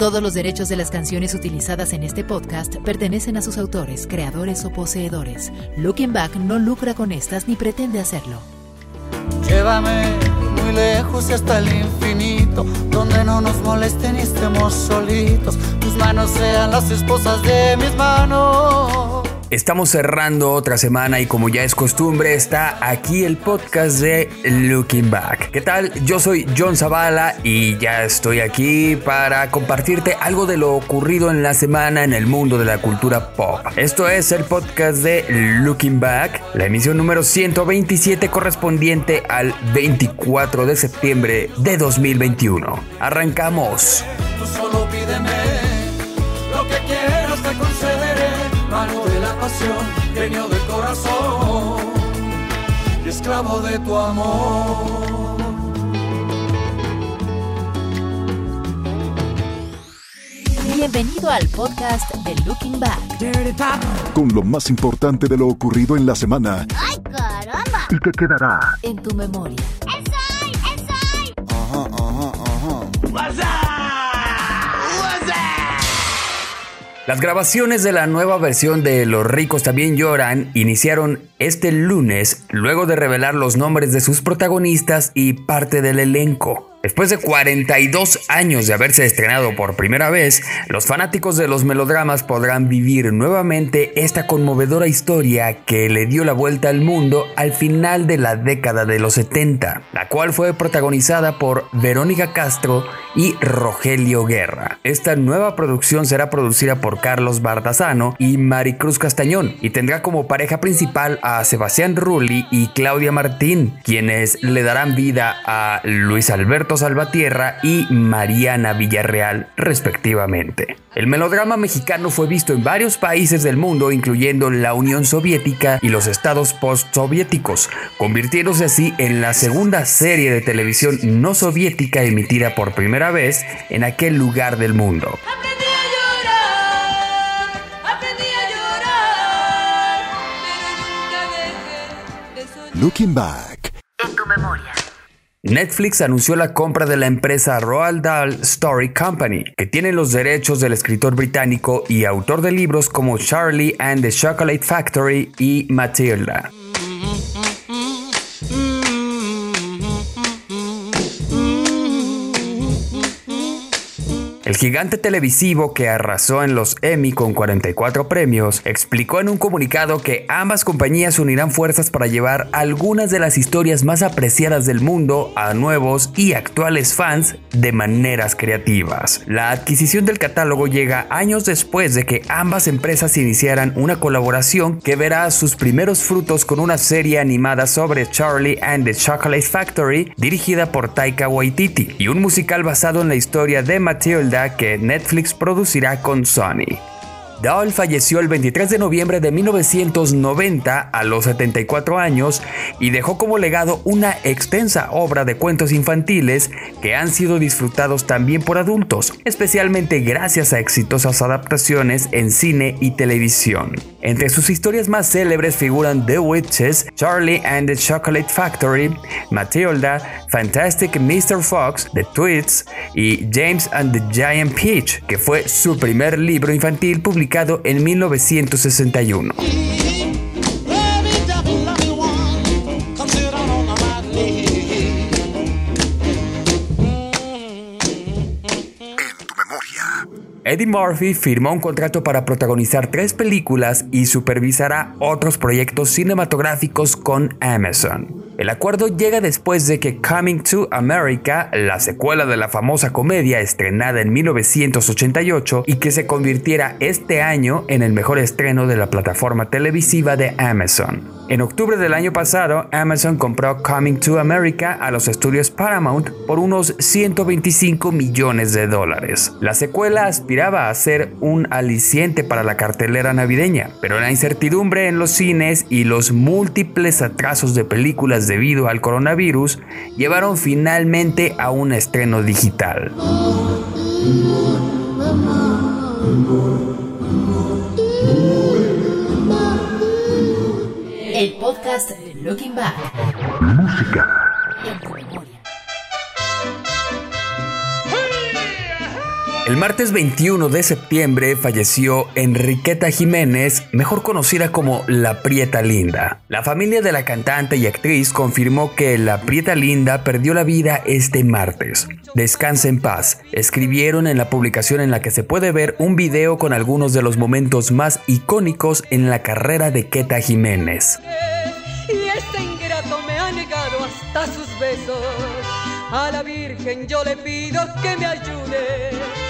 Todos los derechos de las canciones utilizadas en este podcast pertenecen a sus autores, creadores o poseedores. Looking Back no lucra con estas ni pretende hacerlo. Llévame muy lejos y hasta el infinito, donde no nos molesten y estemos solitos. Tus manos sean las esposas de mis manos. Estamos cerrando otra semana y como ya es costumbre está aquí el podcast de Looking Back. ¿Qué tal? Yo soy John Zavala y ya estoy aquí para compartirte algo de lo ocurrido en la semana en el mundo de la cultura pop. Esto es el podcast de Looking Back, la emisión número 127 correspondiente al 24 de septiembre de 2021. Arrancamos. Pasión, genio del corazón y esclavo de tu amor. Bienvenido al podcast de Looking Back. con lo más importante de lo ocurrido en la semana ¡Ay, caramba! y que quedará En tu memoria. Las grabaciones de la nueva versión de Los ricos también lloran iniciaron este lunes luego de revelar los nombres de sus protagonistas y parte del elenco. Después de 42 años de haberse estrenado por primera vez, los fanáticos de los melodramas podrán vivir nuevamente esta conmovedora historia que le dio la vuelta al mundo al final de la década de los 70, la cual fue protagonizada por Verónica Castro y Rogelio Guerra. Esta nueva producción será producida por Carlos Bardazano y Maricruz Castañón y tendrá como pareja principal a Sebastián Rulli y Claudia Martín, quienes le darán vida a Luis Alberto Salvatierra y Mariana Villarreal, respectivamente. El melodrama mexicano fue visto en varios países del mundo, incluyendo la Unión Soviética y los estados postsoviéticos, convirtiéndose así en la segunda serie de televisión no soviética emitida por primera vez en aquel lugar del mundo. Aprendí a llorar, aprendí a Netflix anunció la compra de la empresa Roald Dahl Story Company, que tiene los derechos del escritor británico y autor de libros como Charlie and the Chocolate Factory y Matilda. El gigante televisivo que arrasó en los Emmy con 44 premios explicó en un comunicado que ambas compañías unirán fuerzas para llevar algunas de las historias más apreciadas del mundo a nuevos y actuales fans de maneras creativas. La adquisición del catálogo llega años después de que ambas empresas iniciaran una colaboración que verá sus primeros frutos con una serie animada sobre Charlie and the Chocolate Factory dirigida por Taika Waititi y un musical basado en la historia de Matilda que Netflix producirá con Sony. Dahl falleció el 23 de noviembre de 1990 a los 74 años y dejó como legado una extensa obra de cuentos infantiles que han sido disfrutados también por adultos, especialmente gracias a exitosas adaptaciones en cine y televisión. Entre sus historias más célebres figuran The Witches, Charlie and the Chocolate Factory, Matilda, Fantastic Mr. Fox, The Tweets y James and the Giant Peach, que fue su primer libro infantil publicado en 1961. Every devil let me one, come sit down on my knee. En tu memoria. Eddie Murphy firmó un contrato para protagonizar tres películas y supervisará otros proyectos cinematográficos con Amazon. El acuerdo llega después de que Coming to America, la secuela de la famosa comedia estrenada en 1988 y que se convirtiera este año en el mejor estreno de la plataforma televisiva de Amazon. En octubre del año pasado, Amazon compró Coming to America a los estudios Paramount por unos 125 millones de dólares. La secuela aspiraba a ser un aliciente para la cartelera navideña, pero la incertidumbre en los cines y los múltiples atrasos de películas debido al coronavirus llevaron finalmente a un estreno digital. El podcast de Looking Back. Música. El martes 21 de septiembre falleció Enriqueta Jiménez, mejor conocida como La Prieta Linda. La familia de la cantante y actriz confirmó que La Prieta Linda perdió la vida este martes. Descansa en paz. Escribieron en la publicación en la que se puede ver un video con algunos de los momentos más icónicos en la carrera de Queta Jiménez. Y este ingrato me ha negado hasta sus besos. A la Virgen yo le pido que me ayude.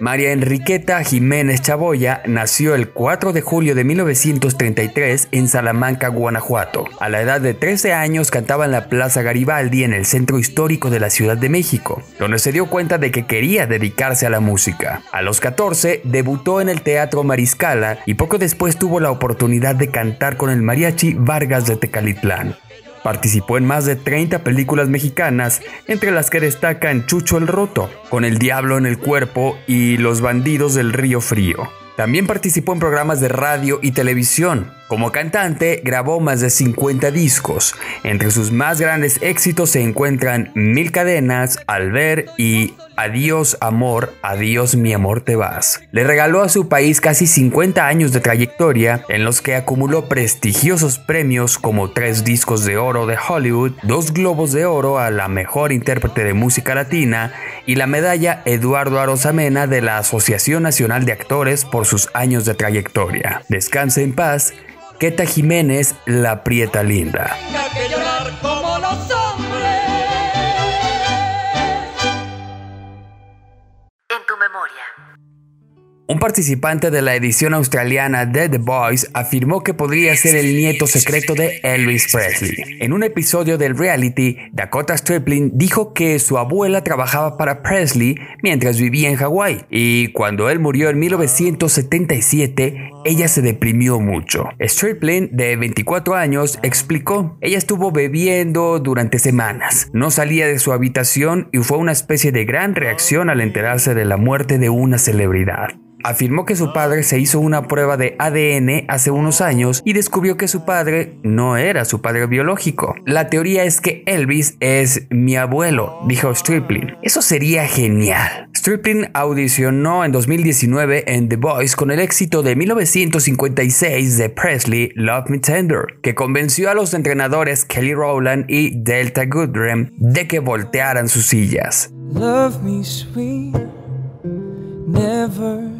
María Enriqueta Jiménez Chaboya nació el 4 de julio de 1933 en Salamanca, Guanajuato. A la edad de 13 años cantaba en la Plaza Garibaldi en el centro histórico de la Ciudad de México, donde se dio cuenta de que quería dedicarse a la música. A los 14 debutó en el Teatro Mariscala y poco después tuvo la oportunidad de cantar con el mariachi Vargas de Tecalitlán. Participó en más de 30 películas mexicanas, entre las que destacan Chucho el Roto, Con el Diablo en el Cuerpo y Los Bandidos del Río Frío. También participó en programas de radio y televisión. Como cantante, grabó más de 50 discos. Entre sus más grandes éxitos se encuentran Mil Cadenas, Al Ver y Adiós Amor, Adiós mi amor te vas. Le regaló a su país casi 50 años de trayectoria en los que acumuló prestigiosos premios como tres discos de oro de Hollywood, dos globos de oro a la mejor intérprete de música latina y la medalla Eduardo Arosamena de la Asociación Nacional de Actores por sus años de trayectoria. Descanse en paz Queta Jiménez, la prieta linda. Un participante de la edición australiana de The Voice afirmó que podría ser el nieto secreto de Elvis Presley. En un episodio del reality, Dakota Stripling dijo que su abuela trabajaba para Presley mientras vivía en Hawái y cuando él murió en 1977, ella se deprimió mucho. Stripling, de 24 años, explicó, ella estuvo bebiendo durante semanas, no salía de su habitación y fue una especie de gran reacción al enterarse de la muerte de una celebridad. Afirmó que su padre se hizo una prueba de ADN hace unos años y descubrió que su padre no era su padre biológico. La teoría es que Elvis es mi abuelo, dijo Stripling. Eso sería genial. Stripling audicionó en 2019 en The Voice con el éxito de 1956 de Presley, Love Me Tender, que convenció a los entrenadores Kelly Rowland y Delta Goodrem de que voltearan sus sillas. Love me sweet, never.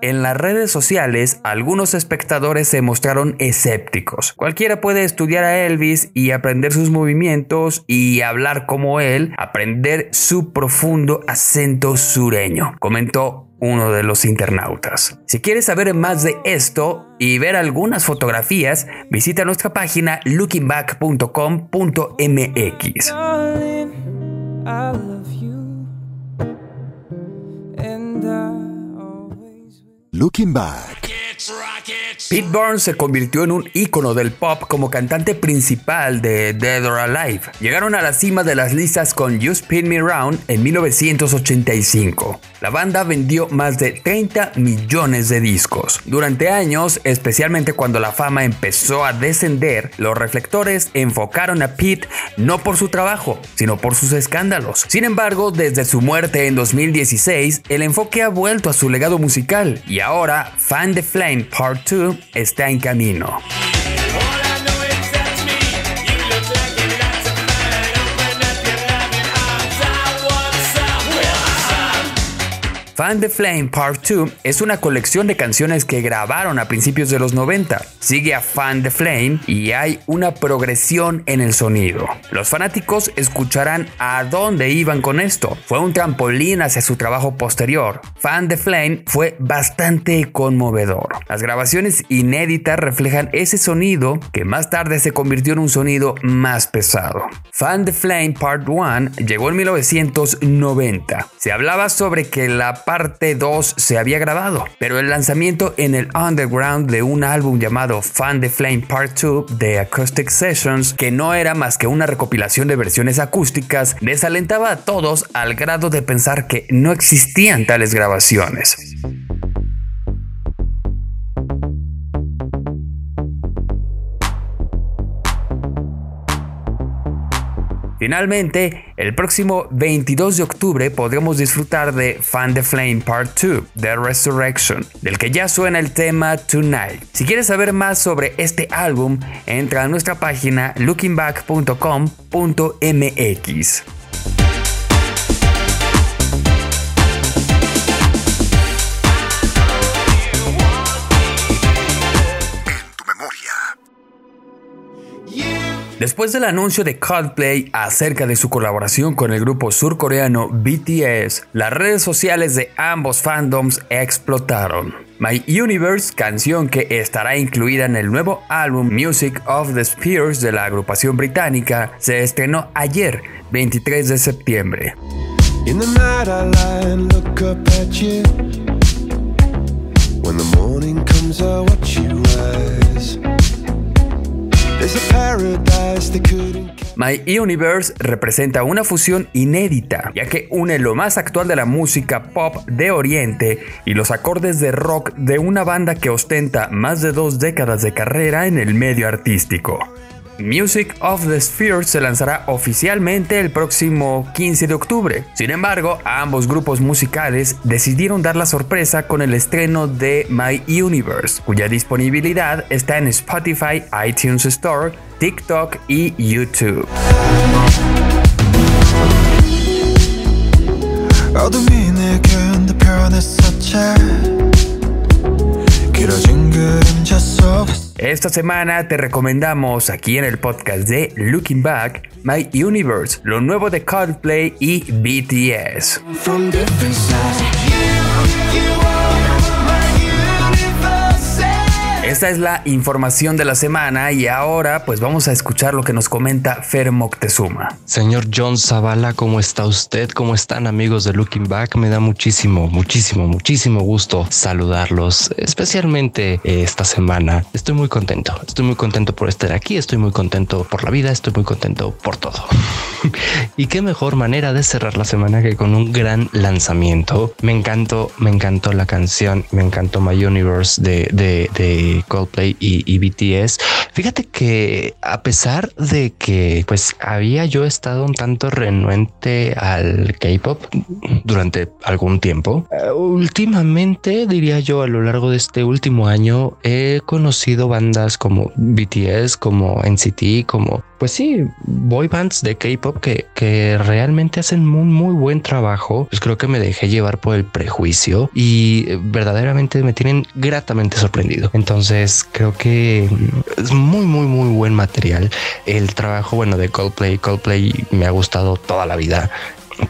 En las redes sociales, algunos espectadores se mostraron escépticos. Cualquiera puede estudiar a Elvis y aprender sus movimientos y hablar como él, aprender su profundo acento sureño, comentó uno de los internautas. Si quieres saber más de esto y ver algunas fotografías, visita nuestra página lookingback.com.mx. I love you. And I always will. Looking Back. Pete Burns se convirtió en un ícono del pop como cantante principal de Dead or Alive. Llegaron a la cima de las listas con You Spin Me Round en 1985. La banda vendió más de 30 millones de discos. Durante años, especialmente cuando la fama empezó a descender, los reflectores enfocaron a Pete no por su trabajo, sino por sus escándalos. Sin embargo, desde su muerte en 2016, el enfoque ha vuelto a su legado musical y ahora Fan the Flame Part 2 está en camino. Fan the Flame Part 2 es una colección de canciones que grabaron a principios de los 90. Sigue a Fan the Flame y hay una progresión en el sonido. Los fanáticos escucharán a dónde iban con esto. Fue un trampolín hacia su trabajo posterior. Fan the Flame fue bastante conmovedor. Las grabaciones inéditas reflejan ese sonido que más tarde se convirtió en un sonido más pesado. Fan the Flame Part 1 llegó en 1990. Se hablaba sobre que la parte 2 se había grabado, pero el lanzamiento en el underground de un álbum llamado Fan the Flame Part 2 de Acoustic Sessions, que no era más que una recopilación de versiones acústicas, desalentaba a todos al grado de pensar que no existían tales grabaciones. Finalmente, el próximo 22 de octubre podremos disfrutar de Fan the Flame Part 2, The Resurrection, del que ya suena el tema Tonight. Si quieres saber más sobre este álbum, entra a nuestra página lookingback.com.mx. Después del anuncio de Coldplay acerca de su colaboración con el grupo surcoreano BTS, las redes sociales de ambos fandoms explotaron. My Universe, canción que estará incluida en el nuevo álbum Music of the Spheres de la agrupación británica, se estrenó ayer, 23 de septiembre. My Universe representa una fusión inédita, ya que une lo más actual de la música pop de Oriente y los acordes de rock de una banda que ostenta más de dos décadas de carrera en el medio artístico. Music of the Sphere se lanzará oficialmente el próximo 15 de octubre. Sin embargo, ambos grupos musicales decidieron dar la sorpresa con el estreno de My Universe, cuya disponibilidad está en Spotify, iTunes Store, TikTok y YouTube. Esta semana te recomendamos aquí en el podcast de Looking Back My Universe, lo nuevo de Coldplay y BTS. Esta es la información de la semana y ahora pues vamos a escuchar lo que nos comenta Fer Moctezuma. Señor John Zavala, ¿cómo está usted? ¿Cómo están amigos de Looking Back? Me da muchísimo, muchísimo, muchísimo gusto saludarlos, especialmente eh, esta semana. Estoy muy contento, estoy muy contento por estar aquí, estoy muy contento por la vida, estoy muy contento por todo. y qué mejor manera de cerrar la semana que con un gran lanzamiento. Me encantó, me encantó la canción, me encantó My Universe de, de, de Coldplay y, BTS. Fíjate que a pesar de que pues había yo estado un tanto renuente al K-pop durante algún tiempo, eh, últimamente diría yo a lo largo de este último año he conocido bandas como BTS, como NCT, como pues sí, boy bands de K-pop que, que realmente hacen muy, muy buen trabajo. Pues creo que me dejé llevar por el prejuicio y eh, verdaderamente me tienen gratamente sorprendido. Entonces creo que mm, es muy, muy, muy buen material. El trabajo, bueno, de Coldplay, Coldplay me ha gustado toda la vida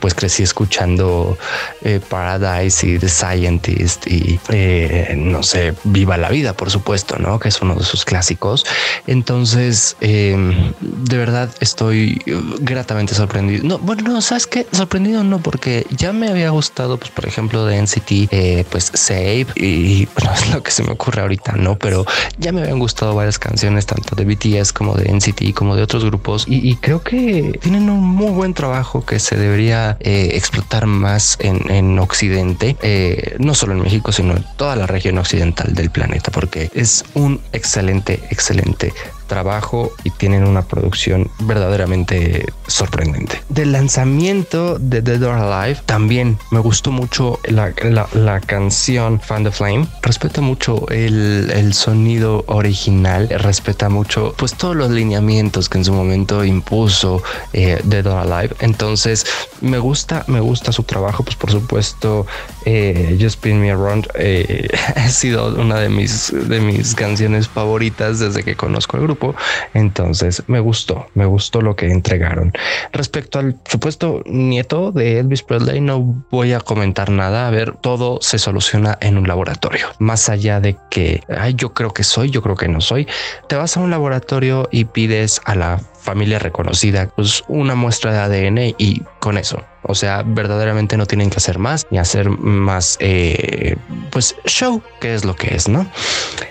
pues crecí escuchando eh, Paradise y The Scientist y eh, no sé, Viva la Vida, por supuesto, ¿no? Que es uno de sus clásicos. Entonces, eh, de verdad estoy gratamente sorprendido. No, bueno, no, ¿sabes qué? Sorprendido no, porque ya me había gustado, pues, por ejemplo, de NCT, eh, pues Save y bueno, es lo que se me ocurre ahorita, ¿no? Pero ya me habían gustado varias canciones, tanto de BTS como de NCT, como de otros grupos y creo que tienen un muy buen trabajo que se debería eh, explotar más en, en Occidente, eh, no solo en México, sino en toda la región occidental del planeta, porque es un excelente, excelente trabajo y tienen una producción verdaderamente sorprendente. Del lanzamiento de Dead or Alive también me gustó mucho la, la, canción Fan the Flame. Respeta mucho el, el, sonido original, respeta mucho pues todos los lineamientos que en su momento impuso eh, Dead or Alive. Entonces me gusta, me gusta su trabajo. Pues por supuesto, eh, Just Spin Me Around eh, ha sido una de mis, de mis canciones favoritas desde que conozco el grupo. Entonces me gustó, me gustó lo que entregaron. Respecto al supuesto nieto de Elvis Presley, no voy a comentar nada. A ver, todo se soluciona en un laboratorio. Más allá de que ay, yo creo que soy, yo creo que no soy. Te vas a un laboratorio y pides a la familia reconocida, pues una muestra de ADN y con eso. O sea, verdaderamente no tienen que hacer más ni hacer más, eh, pues show, que es lo que es, ¿no?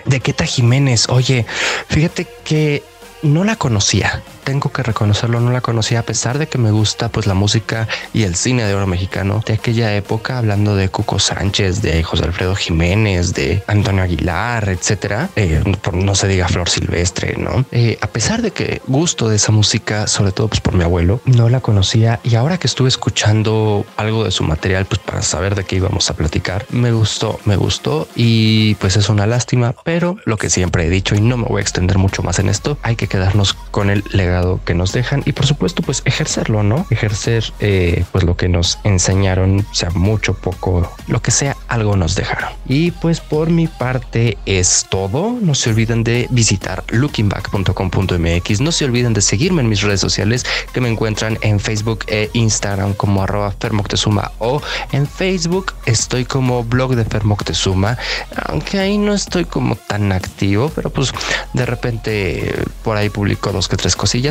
De Queta Jiménez, oye, fíjate que no la conocía. Tengo que reconocerlo, no la conocía a pesar de que me gusta pues la música y el cine de oro mexicano de aquella época, hablando de Cuco Sánchez, de José Alfredo Jiménez, de Antonio Aguilar, etcétera. Eh, no se diga Flor Silvestre, ¿no? Eh, a pesar de que gusto de esa música, sobre todo pues por mi abuelo, no la conocía y ahora que estuve escuchando algo de su material, pues para saber de qué íbamos a platicar, me gustó, me gustó y pues es una lástima, pero lo que siempre he dicho y no me voy a extender mucho más en esto, hay que quedarnos con el legado que nos dejan y por supuesto pues ejercerlo, ¿no? Ejercer eh, pues lo que nos enseñaron, sea mucho, poco, lo que sea, algo nos dejaron. Y pues por mi parte es todo. No se olviden de visitar lookingback.com.mx. No se olviden de seguirme en mis redes sociales que me encuentran en Facebook e Instagram como arroba Fermoctezuma o en Facebook estoy como blog de Fermoctezuma, aunque ahí no estoy como tan activo, pero pues de repente por ahí publico dos que tres cosillas.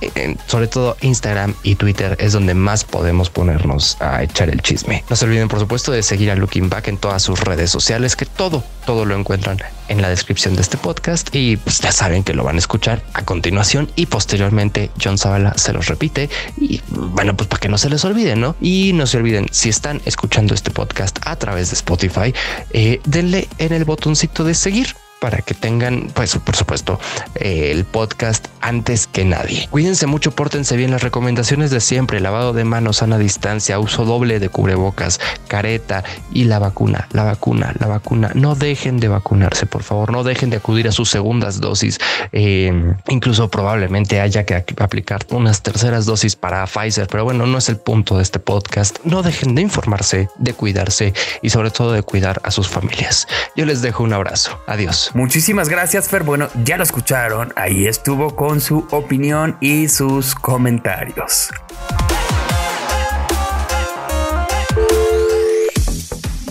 Eh, sobre todo Instagram y Twitter es donde más podemos ponernos a echar el chisme. No se olviden, por supuesto, de seguir a Looking Back en todas sus redes sociales, que todo, todo lo encuentran en la descripción de este podcast y pues ya saben que lo van a escuchar a continuación y posteriormente John Zavala se los repite y bueno, pues para que no se les olvide, ¿no? Y no se olviden, si están escuchando este podcast a través de Spotify, eh, denle en el botoncito de seguir para que tengan, pues por supuesto, eh, el podcast antes que nadie. Cuídense mucho, pórtense bien las recomendaciones de siempre, lavado de manos, sana distancia, uso doble de cubrebocas, careta y la vacuna, la vacuna, la vacuna. No dejen de vacunarse, por favor, no dejen de acudir a sus segundas dosis. Eh, incluso probablemente haya que aplicar unas terceras dosis para Pfizer, pero bueno, no es el punto de este podcast. No dejen de informarse, de cuidarse y sobre todo de cuidar a sus familias. Yo les dejo un abrazo. Adiós. Muchísimas gracias, Fer. Bueno, ya lo escucharon. Ahí estuvo con su opinión y sus comentarios.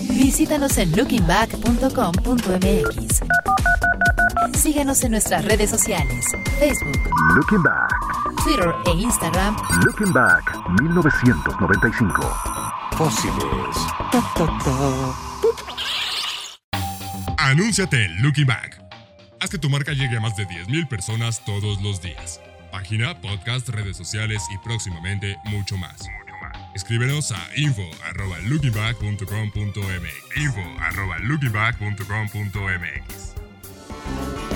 Visítanos en lookingback.com.mx. Síguenos en nuestras redes sociales, Facebook, Looking Back, Twitter e Instagram. Looking Back 1995. Fósiles. Anúnciate Looking Back. Haz que tu marca llegue a más de 10.000 personas todos los días. Página, podcast, redes sociales y próximamente mucho más. Escríbenos a info.lookingback.com.mx info.lookingback.com.mx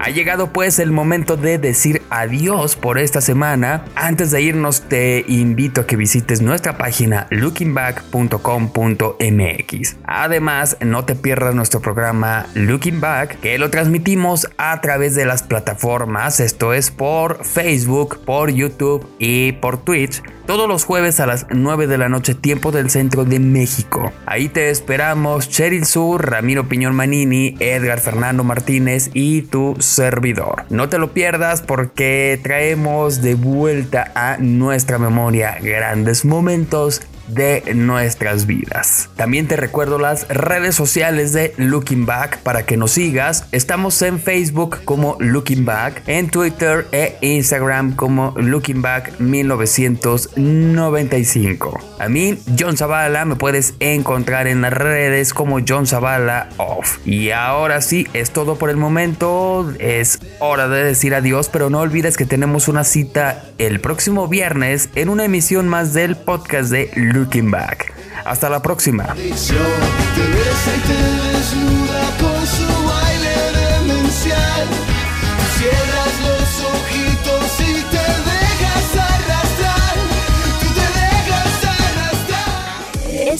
Ha llegado pues el momento de decir adiós por esta semana. Antes de irnos te invito a que visites nuestra página lookingback.com.mx. Además, no te pierdas nuestro programa Looking Back, que lo transmitimos a través de las plataformas, esto es por Facebook, por YouTube y por Twitch todos los jueves a las 9 de la noche, tiempo del centro de México. Ahí te esperamos Cheryl Sur, Ramiro Piñón Manini, Edgar Fernando Martínez y tu servidor. No te lo pierdas porque traemos de vuelta a nuestra memoria grandes momentos de nuestras vidas. También te recuerdo las redes sociales de Looking Back para que nos sigas. Estamos en Facebook como Looking Back, en Twitter e Instagram como Looking Back 1995. A mí, John Zavala, me puedes encontrar en las redes como John Zavala Off. Y ahora sí, es todo por el momento. Es hora de decir adiós, pero no olvides que tenemos una cita el próximo viernes en una emisión más del podcast de Looking Back. Hasta la próxima.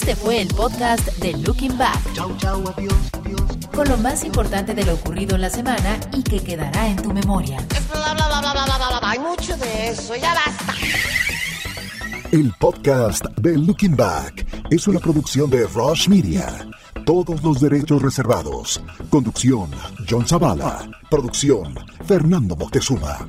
Este fue el podcast de Looking Back. Con lo más importante de lo ocurrido en la semana y que quedará en tu memoria. Bla, bla, bla. Hay mucho de eso, ya basta. El podcast de Looking Back es una producción de Rush Media. Todos los derechos reservados. Conducción, John Zavala. Producción, Fernando Moctezuma.